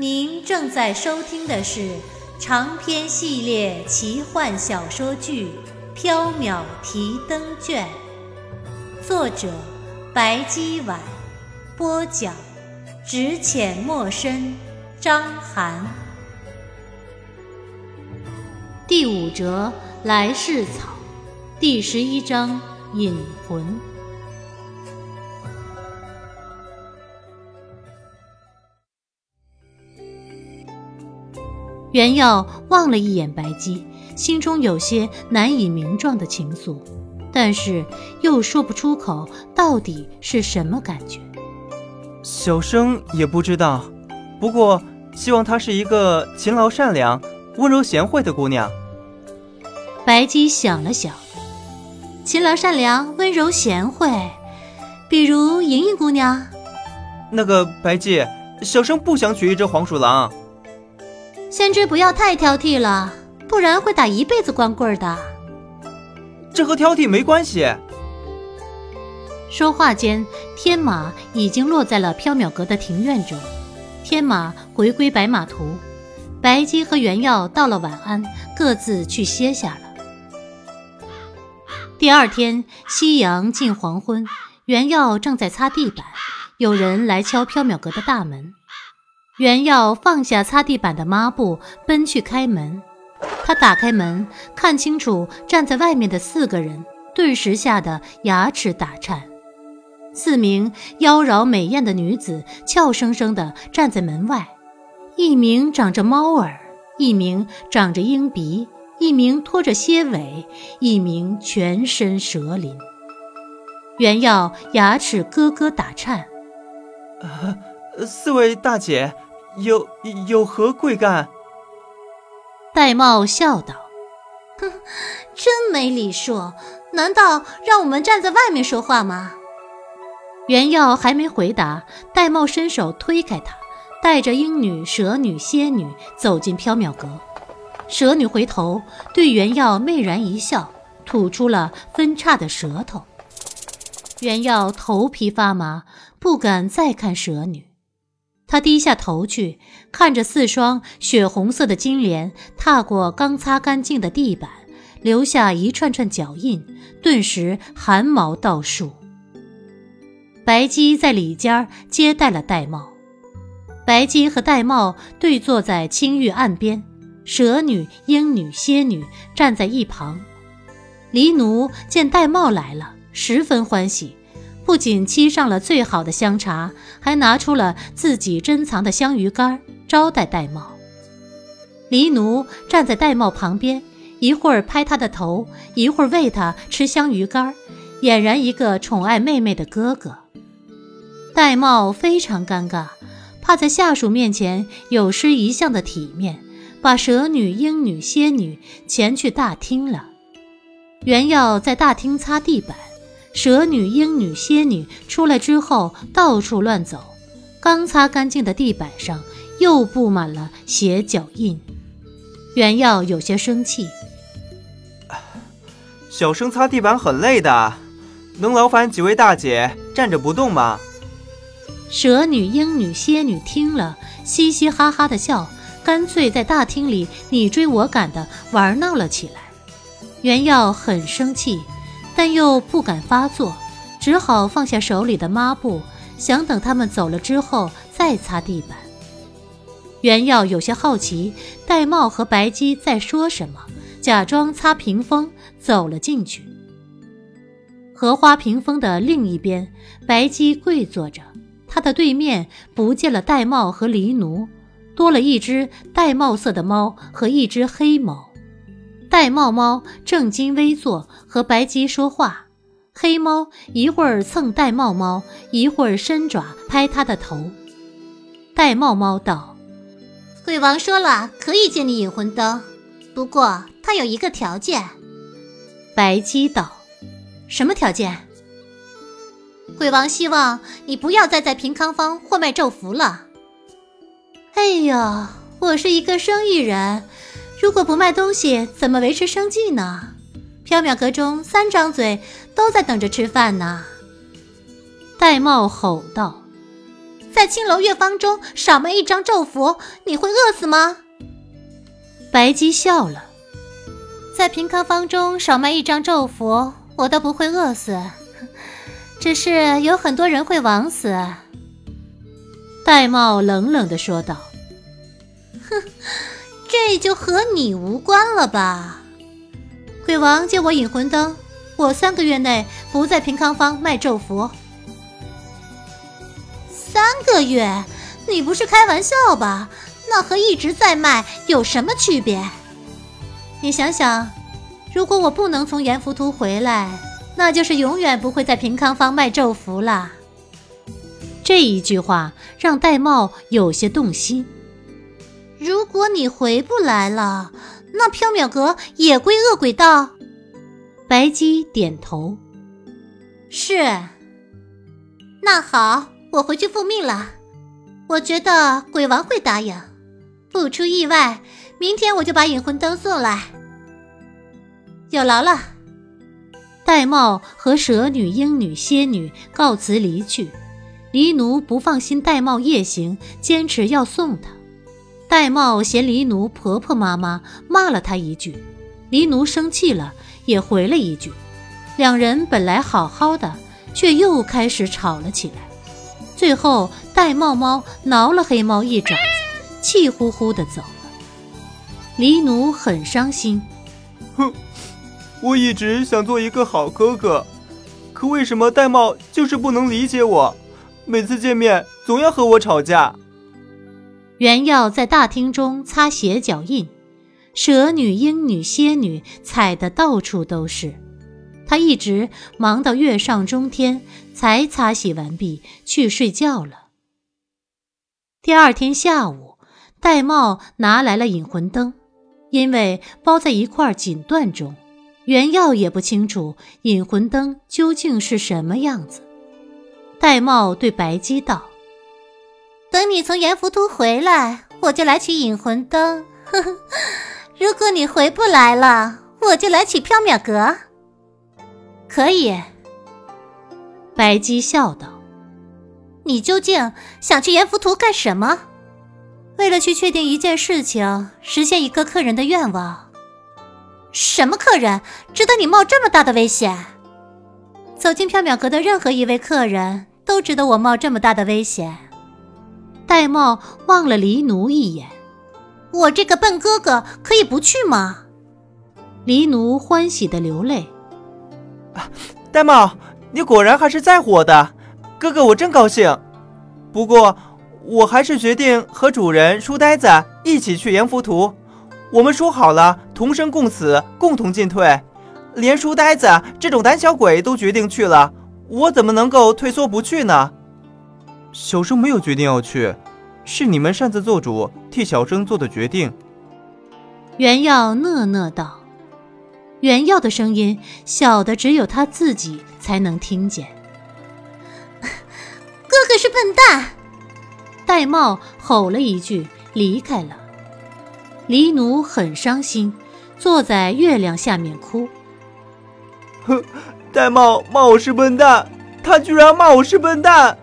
您正在收听的是长篇系列奇幻小说剧《缥缈提灯卷》，作者白姬婉，播讲只浅墨深，张涵。第五折来世草，第十一章引魂。袁耀望了一眼白姬，心中有些难以名状的情愫，但是又说不出口，到底是什么感觉？小生也不知道，不过希望她是一个勤劳善良、温柔贤惠的姑娘。白姬想了想，勤劳善良、温柔贤惠，比如莹莹姑娘。那个白姬，小生不想娶一只黄鼠狼。先知不要太挑剔了，不然会打一辈子光棍的。这和挑剔没关系。说话间，天马已经落在了缥缈阁的庭院中。天马回归白马图，白姬和原耀道了晚安，各自去歇下了。第二天，夕阳近黄昏，原耀正在擦地板，有人来敲缥缈阁的大门。袁耀放下擦地板的抹布，奔去开门。他打开门，看清楚站在外面的四个人，顿时吓得牙齿打颤。四名妖娆美艳的女子俏生生地站在门外，一名长着猫耳，一名长着鹰鼻，一名拖着蝎尾，一名全身蛇鳞。袁耀牙齿咯咯打颤。啊，四位大姐。有有何贵干？戴瑁笑道：“哼，真没礼数！难道让我们站在外面说话吗？”袁耀还没回答，戴瑁伸手推开他，带着鹰女、蛇女、蝎女走进缥缈阁。蛇女回头对袁耀媚然一笑，吐出了分叉的舌头。袁耀头皮发麻，不敢再看蛇女。他低下头去，看着四双血红色的金莲踏过刚擦干净的地板，留下一串串脚印，顿时汗毛倒竖。白姬在里间接待了戴帽，白姬和戴帽对坐在青玉案边，蛇女、鹰女、蝎女站在一旁。黎奴见戴帽来了，十分欢喜。不仅沏上了最好的香茶，还拿出了自己珍藏的香鱼干招待戴帽。黎奴站在戴帽旁边，一会儿拍他的头，一会儿喂他吃香鱼干，俨然一个宠爱妹妹的哥哥。戴帽非常尴尬，怕在下属面前有失一向的体面，把蛇女、鹰女、蝎女前去大厅了。原要在大厅擦地板。蛇女、鹰女、蝎女出来之后，到处乱走，刚擦干净的地板上又布满了血脚印。袁耀有些生气：“小生擦地板很累的，能劳烦几位大姐站着不动吗？”蛇女、鹰女、蝎女听了，嘻嘻哈哈的笑，干脆在大厅里你追我赶的玩闹了起来。袁耀很生气。但又不敢发作，只好放下手里的抹布，想等他们走了之后再擦地板。袁耀有些好奇，戴帽和白姬在说什么，假装擦屏风走了进去。荷花屏风的另一边，白姬跪坐着，她的对面不见了戴帽和狸奴，多了一只玳瑁色的猫和一只黑猫。玳瑁猫正襟危坐，和白鸡说话。黑猫一会儿蹭玳瑁猫，一会儿伸爪拍它的头。玳瑁猫道：“鬼王说了，可以借你引魂灯，不过他有一个条件。白鸡道：“什么条件？”鬼王希望你不要再在平康坊货卖咒符了。哎呦，我是一个生意人，如果不卖东西，怎么维持生计呢？缥缈阁中三张嘴都在等着吃饭呢。戴瑁吼道。在青楼月坊中少卖一张咒符，你会饿死吗？白姬笑了，在平康坊中少卖一张咒符，我倒不会饿死，只是有很多人会枉死。戴瑁冷冷的说道：“哼，这就和你无关了吧？鬼王借我引魂灯，我三个月内不在平康坊卖咒符。”三个月，你不是开玩笑吧？那和一直在卖有什么区别？你想想，如果我不能从阎浮屠回来，那就是永远不会在平康坊卖咒符了。这一句话让戴帽有些动心。如果你回不来了，那缥缈阁也归恶鬼道。白姬点头，是。那好。我回去复命了，我觉得鬼王会答应。不出意外，明天我就把引魂灯送来。有劳了。戴瑁和蛇女、鹰女、蝎女告辞离去。黎奴不放心戴瑁夜行，坚持要送他。戴帽嫌黎奴婆婆妈妈，骂了他一句。黎奴生气了，也回了一句。两人本来好好的，却又开始吵了起来。最后，戴帽猫挠了黑猫一爪子，气呼呼的走了。黎奴很伤心，哼，我一直想做一个好哥哥，可为什么戴帽就是不能理解我？每次见面总要和我吵架。原耀在大厅中擦鞋脚印，蛇女、鹰女、蝎女踩得到处都是。他一直忙到月上中天，才擦洗完毕去睡觉了。第二天下午，戴帽拿来了引魂灯，因为包在一块锦缎中，原耀也不清楚引魂灯究竟是什么样子。戴帽对白姬道：“等你从阎浮屠回来，我就来取引魂灯。如果你回不来了，我就来取缥缈阁。”可以，白姬笑道：“你究竟想去阎浮屠干什么？为了去确定一件事情，实现一个客人的愿望。什么客人值得你冒这么大的危险？走进缥缈阁的任何一位客人都值得我冒这么大的危险。”戴瑁望了黎奴一眼：“我这个笨哥哥可以不去吗？”黎奴欢喜的流泪。戴瑁，你果然还是在乎我的，哥哥，我真高兴。不过，我还是决定和主人书呆子一起去阎浮屠。我们说好了，同生共死，共同进退。连书呆子这种胆小鬼都决定去了，我怎么能够退缩不去呢？小生没有决定要去，是你们擅自做主，替小生做的决定。原耀讷讷道。原耀的声音小的只有他自己才能听见。哥哥是笨蛋！戴瑁吼了一句，离开了。黎奴很伤心，坐在月亮下面哭。哼，戴帽骂我是笨蛋，他居然骂我是笨蛋。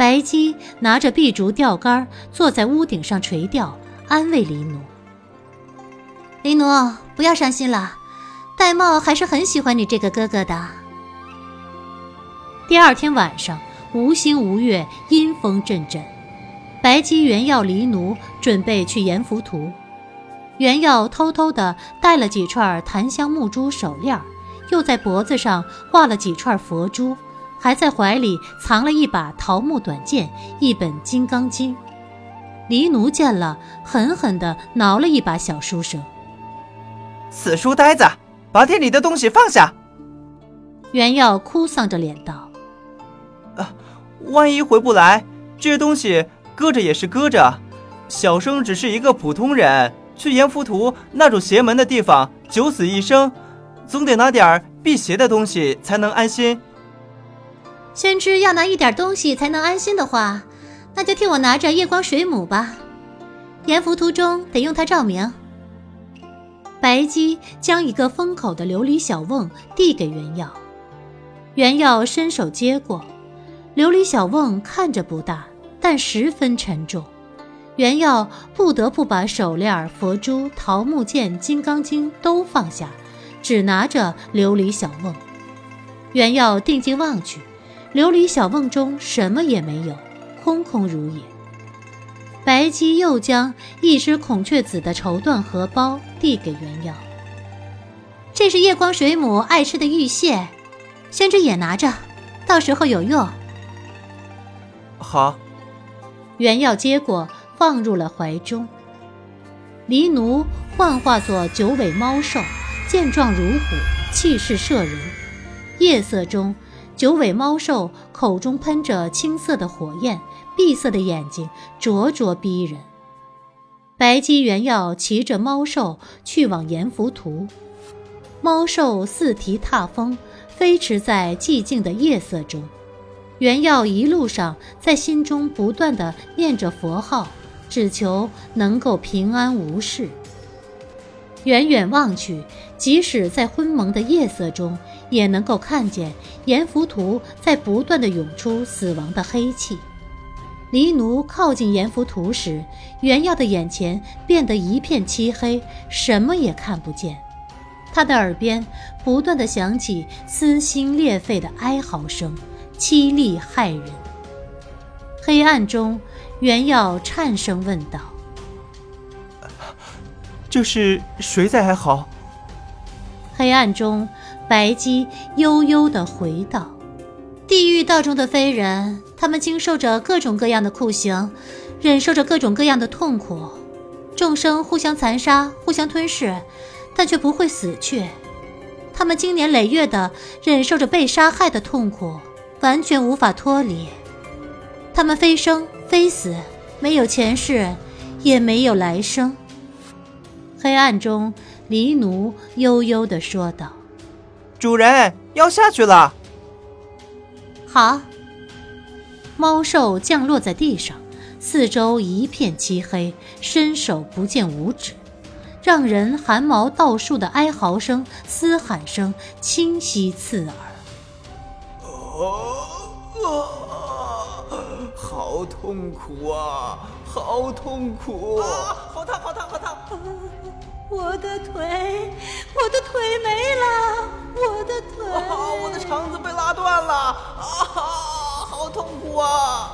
白姬拿着碧竹钓竿，坐在屋顶上垂钓，安慰黎奴。黎奴。不要伤心了，戴帽还是很喜欢你这个哥哥的。第二天晚上，无星无月，阴风阵阵。白姬、原要、离奴准备去阎浮屠。原要偷偷的带了几串檀香木珠手链，又在脖子上挂了几串佛珠，还在怀里藏了一把桃木短剑、一本《金刚经》。黎奴见了，狠狠地挠了一把小书生。死书呆子，把店里的东西放下！袁耀哭丧着脸道：“啊，万一回不来，这些东西搁着也是搁着，小生只是一个普通人，去阎浮屠那种邪门的地方，九死一生，总得拿点辟邪的东西才能安心。先知要拿一点东西才能安心的话，那就替我拿着夜光水母吧。阎浮屠中得用它照明。白姬将一个封口的琉璃小瓮递给袁耀，袁耀伸手接过，琉璃小瓮看着不大，但十分沉重。袁耀不得不把手链、佛珠、桃木剑、金刚经都放下，只拿着琉璃小瓮。袁耀定睛望去。琉璃小瓮中什么也没有，空空如也。白姬又将一只孔雀紫的绸缎荷包递给袁耀，这是夜光水母爱吃的玉蟹，宣之也拿着，到时候有用。好，袁耀接过，放入了怀中。黎奴幻化作九尾猫兽，健壮如虎，气势慑人。夜色中。九尾猫兽口中喷着青色的火焰，闭塞的眼睛灼灼逼人。白姬原要骑着猫兽去往阎浮屠，猫兽四蹄踏风，飞驰在寂静的夜色中。原要一路上在心中不断的念着佛号，只求能够平安无事。远远望去，即使在昏蒙的夜色中，也能够看见阎浮屠在不断的涌出死亡的黑气。黎奴靠近阎浮屠时，袁耀的眼前变得一片漆黑，什么也看不见。他的耳边不断的响起撕心裂肺的哀嚎声，凄厉骇人。黑暗中，袁耀颤声问道。这是谁在哀嚎？黑暗中，白姬悠悠地回道：“地狱道中的非人，他们经受着各种各样的酷刑，忍受着各种各样的痛苦。众生互相残杀，互相吞噬，但却不会死去。他们经年累月地忍受着被杀害的痛苦，完全无法脱离。他们非生非死，没有前世，也没有来生。”黑暗中，黎奴悠悠地说道：“主人要下去了。”好。猫兽降落在地上，四周一片漆黑，伸手不见五指，让人汗毛倒竖的哀嚎声、嘶喊声清晰刺耳。啊！好痛苦啊！好痛苦！啊好烫！好烫！好烫！我的腿，我的腿没了，我的腿，我的肠子被拉断了，啊，好痛苦啊！